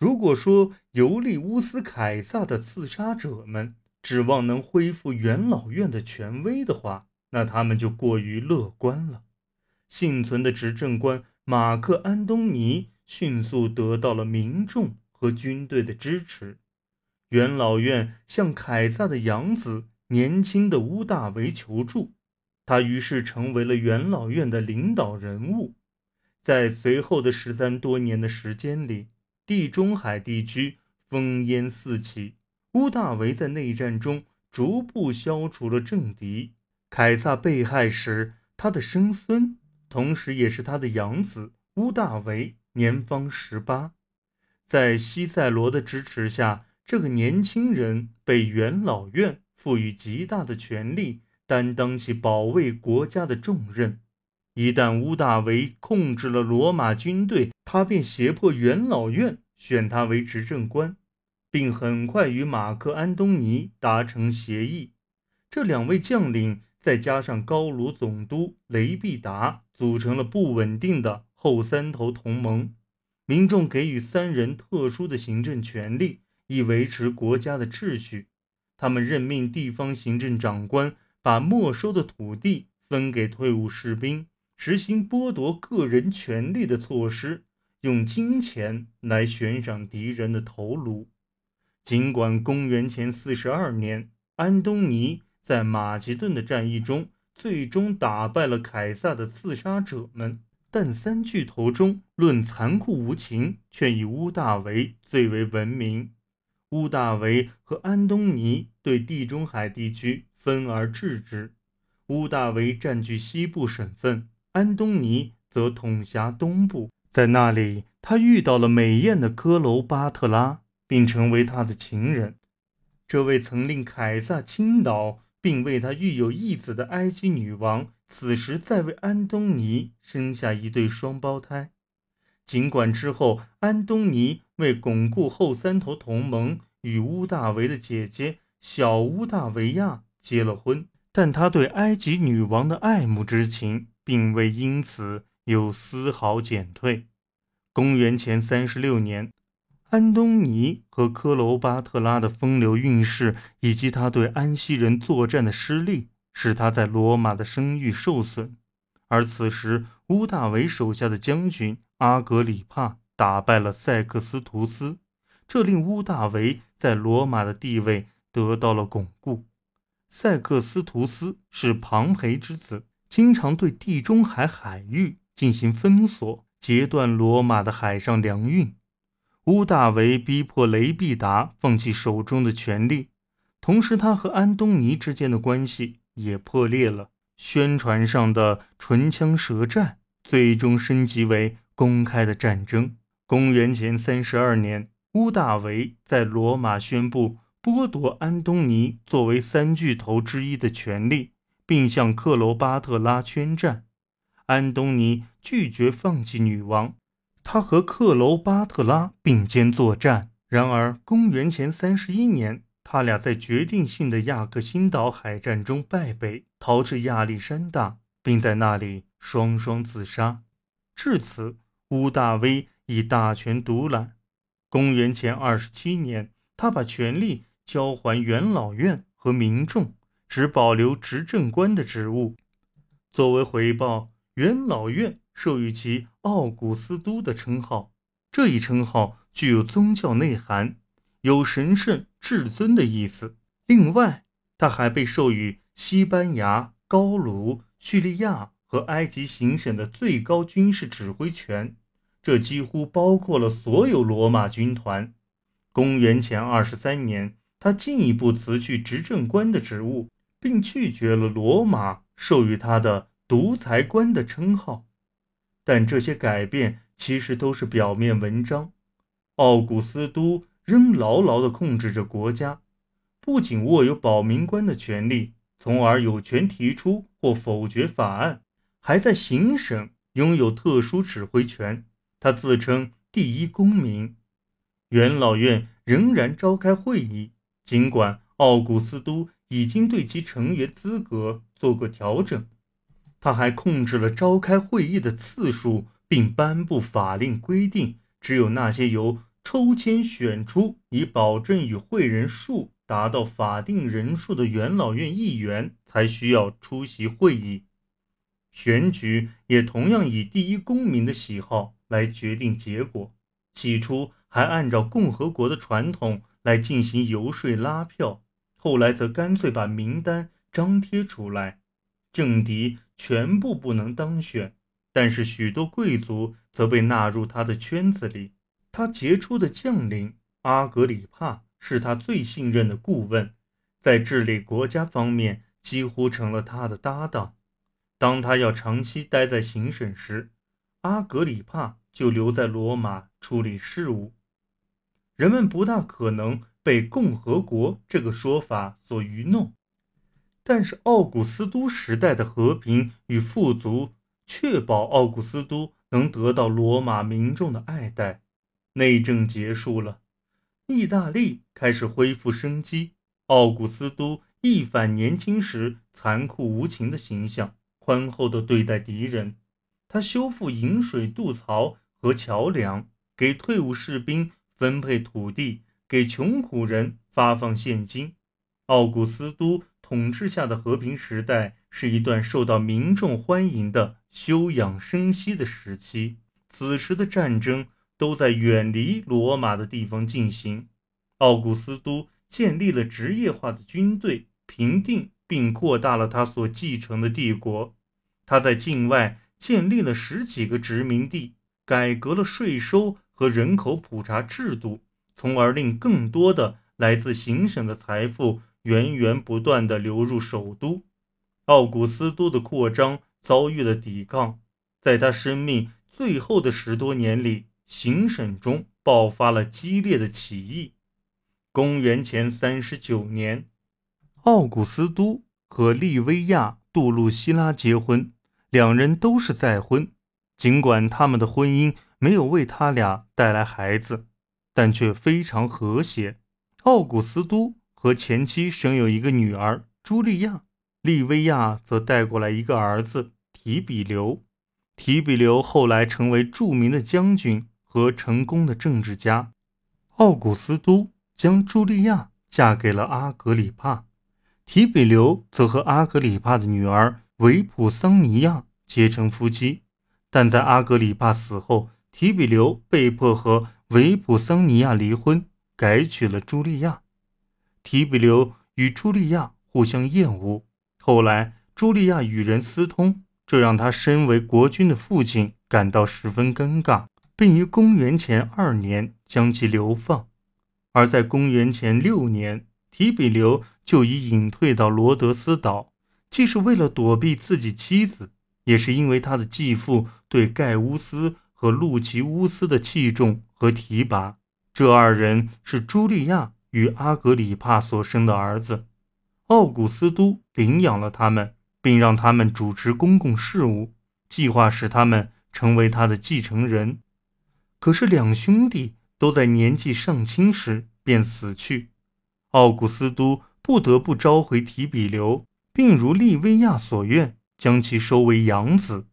如果说尤利乌斯·凯撒的刺杀者们指望能恢复元老院的权威的话，那他们就过于乐观了。幸存的执政官马克·安东尼迅速得到了民众和军队的支持。元老院向凯撒的养子年轻的乌大维求助，他于是成为了元老院的领导人物。在随后的十三多年的时间里，地中海地区烽烟四起。乌大维在内战中逐步消除了政敌。凯撒被害时，他的生孙，同时也是他的养子乌大维，年方十八。在西塞罗的支持下，这个年轻人被元老院赋予极大的权力，担当起保卫国家的重任。一旦乌大维控制了罗马军队，他便胁迫元老院选他为执政官，并很快与马克·安东尼达成协议。这两位将领再加上高卢总督雷必达，组成了不稳定的后三头同盟。民众给予三人特殊的行政权力，以维持国家的秩序。他们任命地方行政长官，把没收的土地分给退伍士兵。实行剥夺个人权利的措施，用金钱来悬赏敌人的头颅。尽管公元前四十二年，安东尼在马其顿的战役中最终打败了凯撒的刺杀者们，但三巨头中论残酷无情，却以乌大维最为闻名。乌大维和安东尼对地中海地区分而治之，乌大维占据西部省份。安东尼则统辖东部，在那里，他遇到了美艳的科罗巴特拉，并成为他的情人。这位曾令凯撒倾倒并为他育有一子的埃及女王，此时在为安东尼生下一对双胞胎。尽管之后安东尼为巩固后三头同盟，与乌大维的姐姐小乌大维亚结了婚，但他对埃及女王的爱慕之情。并未因此有丝毫减退。公元前三十六年，安东尼和科罗巴特拉的风流韵事，以及他对安息人作战的失利，使他在罗马的声誉受损。而此时，乌大维手下的将军阿格里帕打败了塞克斯图斯，这令乌大维在罗马的地位得到了巩固。塞克斯图斯是庞培之子。经常对地中海海域进行封锁，截断罗马的海上粮运。乌大维逼迫雷必达放弃手中的权力，同时他和安东尼之间的关系也破裂了。宣传上的唇枪舌战最终升级为公开的战争。公元前三十二年，乌大维在罗马宣布剥夺安东尼作为三巨头之一的权利。并向克罗巴特拉宣战，安东尼拒绝放弃女王，他和克罗巴特拉并肩作战。然而，公元前三十一年，他俩在决定性的亚克辛岛海战中败北，逃至亚历山大，并在那里双双自杀。至此，乌大威已大权独揽。公元前二十七年，他把权力交还元老院和民众。只保留执政官的职务。作为回报，元老院授予其奥古斯都的称号。这一称号具有宗教内涵，有神圣至尊的意思。另外，他还被授予西班牙、高卢、叙利亚和埃及行省的最高军事指挥权，这几乎包括了所有罗马军团。公元前二十三年，他进一步辞去执政官的职务。并拒绝了罗马授予他的独裁官的称号，但这些改变其实都是表面文章。奥古斯都仍牢牢地控制着国家，不仅握有保民官的权利，从而有权提出或否决法案，还在行省拥有特殊指挥权。他自称第一公民。元老院仍然召开会议，尽管奥古斯都。已经对其成员资格做过调整，他还控制了召开会议的次数，并颁布法令规定，只有那些由抽签选出以保证与会人数达到法定人数的元老院议员才需要出席会议。选举也同样以第一公民的喜好来决定结果。起初还按照共和国的传统来进行游说拉票，后来则干脆把名单张贴出来，政敌全部不能当选，但是许多贵族则被纳入他的圈子里。他杰出的将领阿格里帕是他最信任的顾问，在治理国家方面几乎成了他的搭档。当他要长期待在行省时，阿格里帕就留在罗马处理事务。人们不大可能被“共和国”这个说法所愚弄，但是奥古斯都时代的和平与富足确保奥古斯都能得到罗马民众的爱戴。内政结束了，意大利开始恢复生机。奥古斯都一反年轻时残酷无情的形象。宽厚地对待敌人，他修复引水渡槽和桥梁，给退伍士兵分配土地，给穷苦人发放现金。奥古斯都统治下的和平时代是一段受到民众欢迎的休养生息的时期。此时的战争都在远离罗马的地方进行。奥古斯都建立了职业化的军队，平定。并扩大了他所继承的帝国。他在境外建立了十几个殖民地，改革了税收和人口普查制度，从而令更多的来自行省的财富源源不断地流入首都。奥古斯都的扩张遭遇了抵抗，在他生命最后的十多年里，行省中爆发了激烈的起义。公元前三十九年。奥古斯都和利维亚·杜露希拉结婚，两人都是再婚。尽管他们的婚姻没有为他俩带来孩子，但却非常和谐。奥古斯都和前妻生有一个女儿朱莉亚，利维亚则带过来一个儿子提比留。提比留后来成为著名的将军和成功的政治家。奥古斯都将朱莉亚嫁给了阿格里帕。提比留则和阿格里帕的女儿维普桑尼亚结成夫妻，但在阿格里帕死后，提比留被迫和维普桑尼亚离婚，改娶了茱莉亚。提比留与茱莉亚互相厌恶，后来茱莉亚与人私通，这让他身为国君的父亲感到十分尴尬，并于公元前二年将其流放。而在公元前六年，提比留。就已隐退到罗德斯岛，既是为了躲避自己妻子，也是因为他的继父对盖乌斯和路奇乌斯的器重和提拔。这二人是朱莉亚与阿格里帕所生的儿子。奥古斯都领养了他们，并让他们主持公共事务，计划使他们成为他的继承人。可是两兄弟都在年纪尚轻时便死去，奥古斯都。不得不召回提比留，并如利维亚所愿，将其收为养子。